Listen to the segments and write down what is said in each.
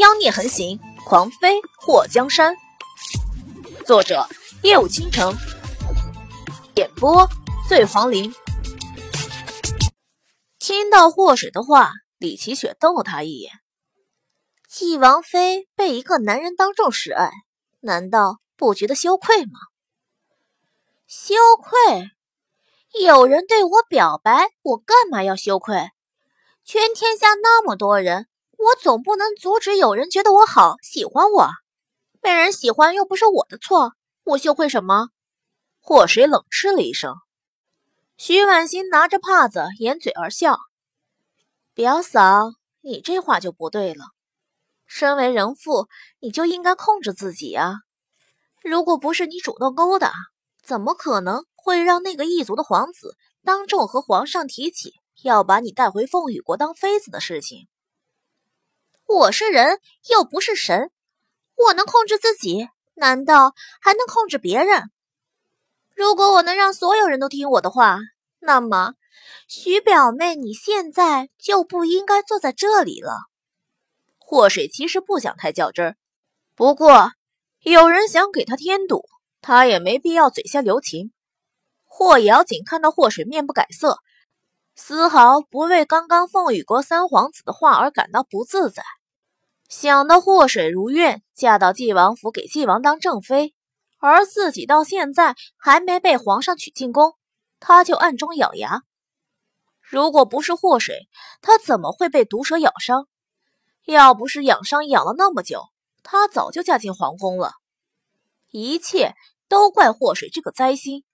妖孽横行，狂妃祸江山。作者：夜舞倾城，演播：醉黄林。听到祸水的话，李奇雪瞪了他一眼。纪王妃被一个男人当众示爱，难道不觉得羞愧吗？羞愧？有人对我表白，我干嘛要羞愧？全天下那么多人，我总不能阻止有人觉得我好，喜欢我。被人喜欢又不是我的错，我羞愧什么？祸水冷嗤了一声。徐婉欣拿着帕子掩嘴而笑：“表嫂，你这话就不对了。身为人妇，你就应该控制自己啊！如果不是你主动勾搭，怎么可能会让那个异族的皇子当众和皇上提起？”要把你带回凤羽国当妃子的事情，我是人又不是神，我能控制自己，难道还能控制别人？如果我能让所有人都听我的话，那么徐表妹你现在就不应该坐在这里了。祸水其实不想太较真儿，不过有人想给他添堵，他也没必要嘴下留情。霍瑶锦看到祸水面不改色。丝毫不为刚刚凤羽国三皇子的话而感到不自在，想到祸水如愿嫁到纪王府给纪王当正妃，而自己到现在还没被皇上娶进宫，他就暗中咬牙。如果不是祸水，他怎么会被毒蛇咬伤？要不是养伤养了那么久，他早就嫁进皇宫了。一切都怪祸水这个灾星，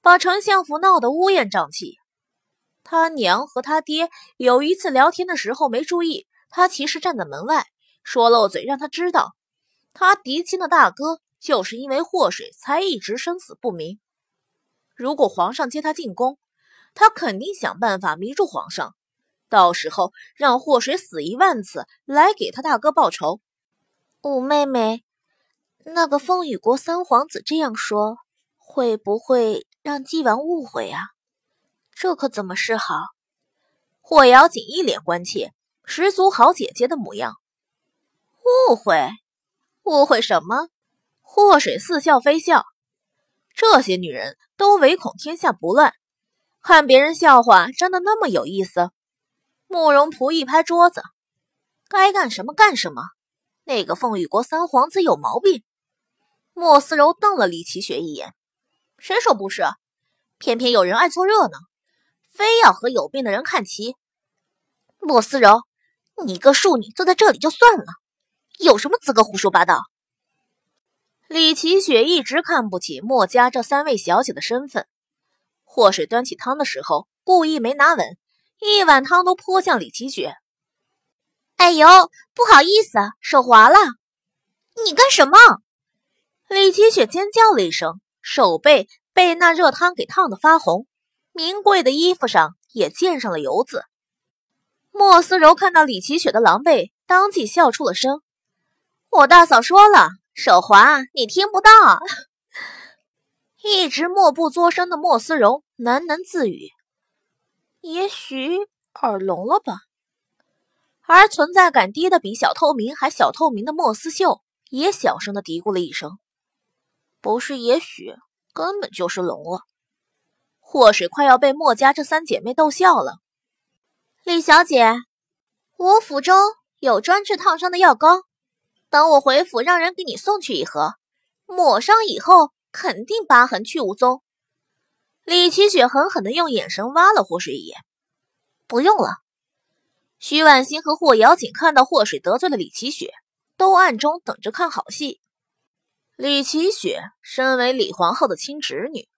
把丞相府闹得乌烟瘴气。他娘和他爹有一次聊天的时候没注意，他其实站在门外，说漏嘴让他知道，他嫡亲的大哥就是因为祸水才一直生死不明。如果皇上接他进宫，他肯定想办法迷住皇上，到时候让祸水死一万次来给他大哥报仇。五妹妹，那个风雨国三皇子这样说，会不会让纪王误会啊？这可怎么是好？霍瑶锦一脸关切，十足好姐姐的模样。误会？误会什么？祸水似笑非笑。这些女人都唯恐天下不乱，看别人笑话真的那么有意思？慕容仆一拍桌子：“该干什么干什么！那个凤羽国三皇子有毛病。”莫思柔瞪了李奇雪一眼：“谁说不是？偏偏有人爱凑热闹。”非要和有病的人看齐，莫思柔，你个庶女坐在这里就算了，有什么资格胡说八道？李奇雪一直看不起莫家这三位小姐的身份。祸水端起汤的时候，故意没拿稳，一碗汤都泼向李奇雪。哎呦，不好意思，手滑了。你干什么？李奇雪尖叫了一声，手背被那热汤给烫得发红。名贵的衣服上也溅上了油渍。莫思柔看到李奇雪的狼狈，当即笑出了声：“我大嫂说了，手滑，你听不到。”一直默不作声的莫思柔喃喃自语：“也许耳聋了吧。”而存在感低的比小透明还小透明的莫思秀也小声的嘀咕了一声：“不是，也许根本就是聋了。”祸水快要被墨家这三姐妹逗笑了。李小姐，我府中有专治烫伤的药膏，等我回府，让人给你送去一盒，抹上以后肯定疤痕去无踪。李奇雪狠狠地用眼神挖了霍水一眼。不用了。徐婉欣和霍瑶锦看到霍水得罪了李奇雪，都暗中等着看好戏。李奇雪身为李皇后的亲侄女。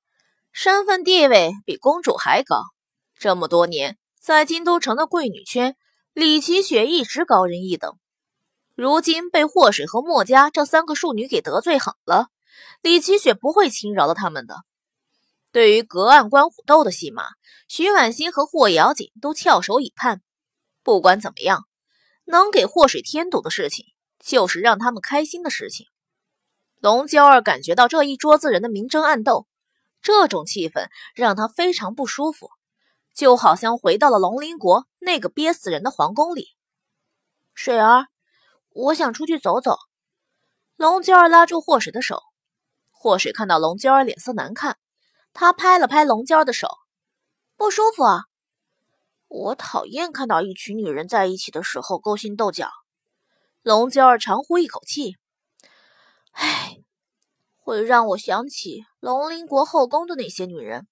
身份地位比公主还高，这么多年在京都城的贵女圈，李奇雪一直高人一等。如今被祸水和墨家这三个庶女给得罪狠了，李奇雪不会轻饶了他们的。对于隔岸观虎斗的戏码，徐婉欣和霍瑶锦都翘首以盼。不管怎么样，能给祸水添堵的事情，就是让他们开心的事情。龙娇儿感觉到这一桌子人的明争暗斗。这种气氛让他非常不舒服，就好像回到了龙鳞国那个憋死人的皇宫里。水儿，我想出去走走。龙娇儿拉住霍水的手，霍水看到龙娇儿脸色难看，他拍了拍龙娇儿的手，不舒服啊。我讨厌看到一群女人在一起的时候勾心斗角。龙娇儿长呼一口气，唉，会让我想起龙鳞国后宫的那些女人。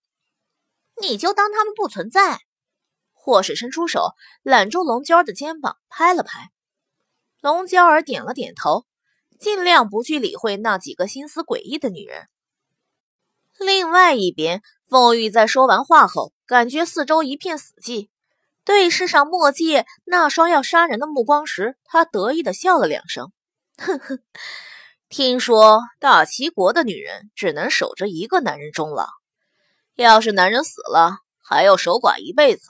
你就当她们不存在。霍水伸出手揽住龙娇儿的肩膀，拍了拍。龙娇儿点了点头。尽量不去理会那几个心思诡异的女人。另外一边，凤玉在说完话后，感觉四周一片死寂，对视上墨界那双要杀人的目光时，他得意的笑了两声：“呵呵，听说大齐国的女人只能守着一个男人终老，要是男人死了，还要守寡一辈子。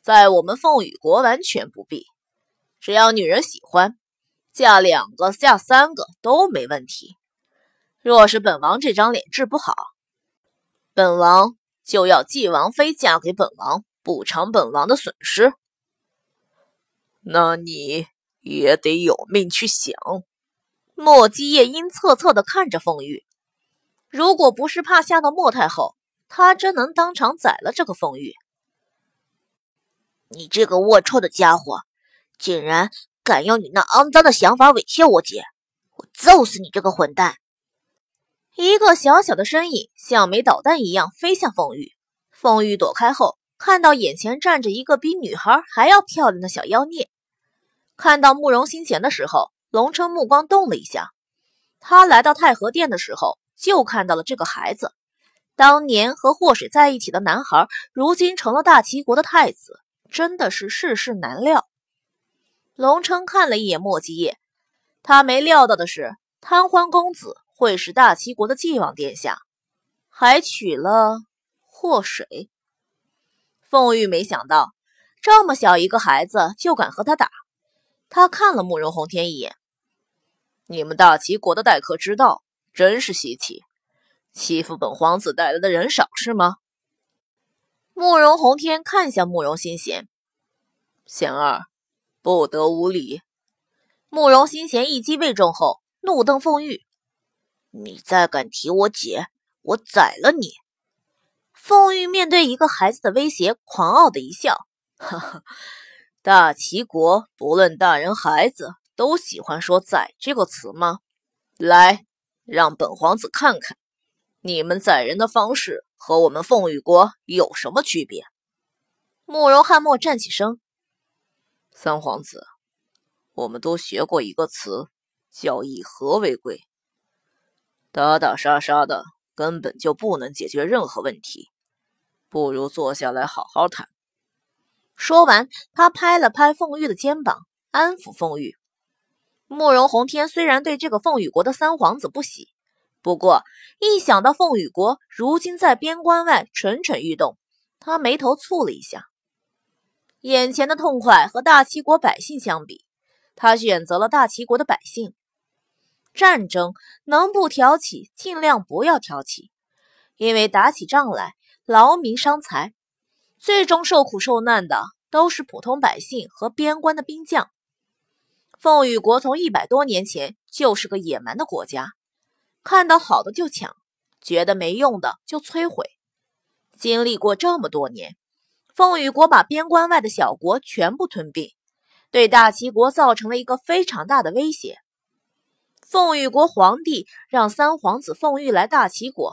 在我们凤羽国完全不必，只要女人喜欢。”嫁两个、嫁三个都没问题。若是本王这张脸治不好，本王就要继王妃嫁给本王，补偿本王的损失。那你也得有命去想。莫基夜阴恻恻地看着凤玉，如果不是怕吓到莫太后，他真能当场宰了这个凤玉。你这个龌龊的家伙，竟然！敢用你那肮脏的想法猥亵我姐，我揍死你这个混蛋！一个小小的身影像枚导弹一样飞向凤玉，凤玉躲开后，看到眼前站着一个比女孩还要漂亮的小妖孽。看到慕容心弦的时候，龙琛目光动了一下。他来到太和殿的时候，就看到了这个孩子。当年和祸水在一起的男孩，如今成了大齐国的太子，真的是世事难料。龙琛看了一眼莫继业，他没料到的是，贪欢公子会是大齐国的继王殿下，还娶了祸水。凤玉没想到，这么小一个孩子就敢和他打。他看了慕容宏天一眼：“你们大齐国的待客之道真是稀奇，欺负本皇子带来的人少是吗？”慕容宏天看向慕容心弦，贤儿。不得无礼！慕容心弦一击未中后，怒瞪凤玉：“你再敢提我姐，我宰了你！”凤玉面对一个孩子的威胁，狂傲的一笑：“哈哈，大齐国不论大人孩子，都喜欢说‘宰’这个词吗？来，让本皇子看看，你们宰人的方式和我们凤羽国有什么区别？”慕容翰墨站起身。三皇子，我们都学过一个词，叫以和为贵。打打杀杀的根本就不能解决任何问题，不如坐下来好好谈。说完，他拍了拍凤玉的肩膀，安抚凤玉。慕容宏天虽然对这个凤羽国的三皇子不喜，不过一想到凤羽国如今在边关外蠢蠢欲动，他眉头蹙了一下。眼前的痛快和大齐国百姓相比，他选择了大齐国的百姓。战争能不挑起，尽量不要挑起，因为打起仗来劳民伤财，最终受苦受难的都是普通百姓和边关的兵将。凤羽国从一百多年前就是个野蛮的国家，看到好的就抢，觉得没用的就摧毁。经历过这么多年。凤羽国把边关外的小国全部吞并，对大齐国造成了一个非常大的威胁。凤羽国皇帝让三皇子凤玉来大齐国，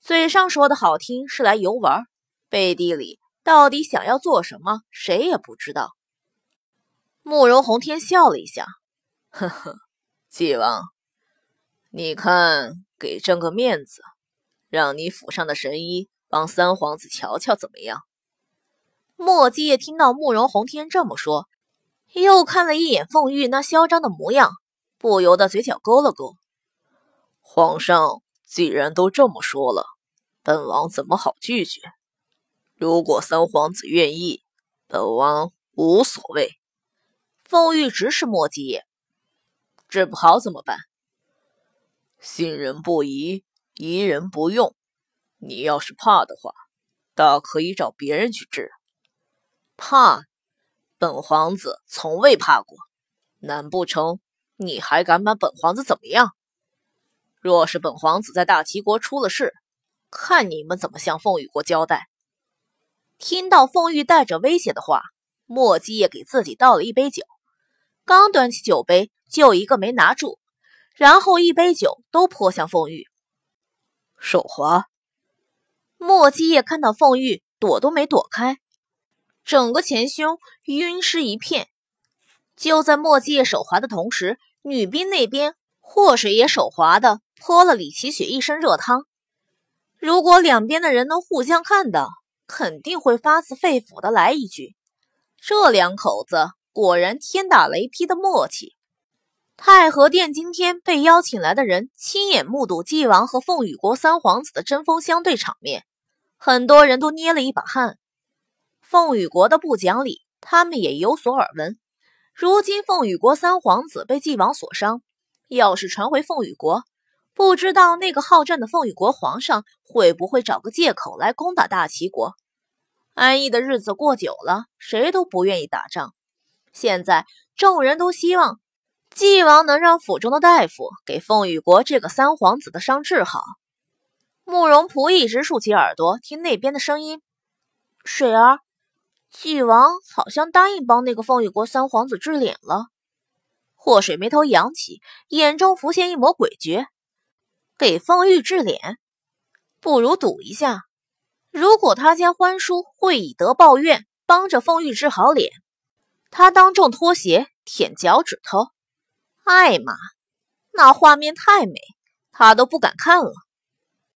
嘴上说的好听是来游玩，背地里到底想要做什么，谁也不知道。慕容宏天笑了一下，呵呵，纪王，你看给朕个面子，让你府上的神医帮三皇子瞧瞧怎么样？莫继业听到慕容宏天这么说，又看了一眼凤玉那嚣张的模样，不由得嘴角勾了勾。皇上既然都这么说了，本王怎么好拒绝？如果三皇子愿意，本王无所谓。凤玉直视莫继业，治不好怎么办？信人不疑，疑人不用。你要是怕的话，大可以找别人去治。怕，本皇子从未怕过。难不成你还敢把本皇子怎么样？若是本皇子在大齐国出了事，看你们怎么向凤羽国交代！听到凤玉带着威胁的话，莫继业给自己倒了一杯酒，刚端起酒杯，就一个没拿住，然后一杯酒都泼向凤玉。手滑。莫继业看到凤玉躲都没躲开，整个前胸晕湿一片。就在莫继业手滑的同时，女兵那边祸水也手滑的泼了李奇雪一身热汤。如果两边的人能互相看到，肯定会发自肺腑的来一句：“这两口子果然天打雷劈的默契。”太和殿今天被邀请来的人亲眼目睹纪王和凤羽国三皇子的针锋相对场面，很多人都捏了一把汗。凤羽国的不讲理，他们也有所耳闻。如今凤羽国三皇子被纪王所伤，要是传回凤羽国，不知道那个好战的凤羽国皇上会不会找个借口来攻打大齐国？安逸的日子过久了，谁都不愿意打仗。现在众人都希望纪王能让府中的大夫给凤羽国这个三皇子的伤治好。慕容仆一直竖起耳朵听那边的声音。水儿，纪王好像答应帮那个凤羽国三皇子治脸了。祸水眉头扬起，眼中浮现一抹诡谲。给凤玉治脸，不如赌一下。如果他家欢叔会以德报怨，帮着凤玉治好脸，他当众脱鞋舔脚趾头，艾玛，那画面太美，他都不敢看了。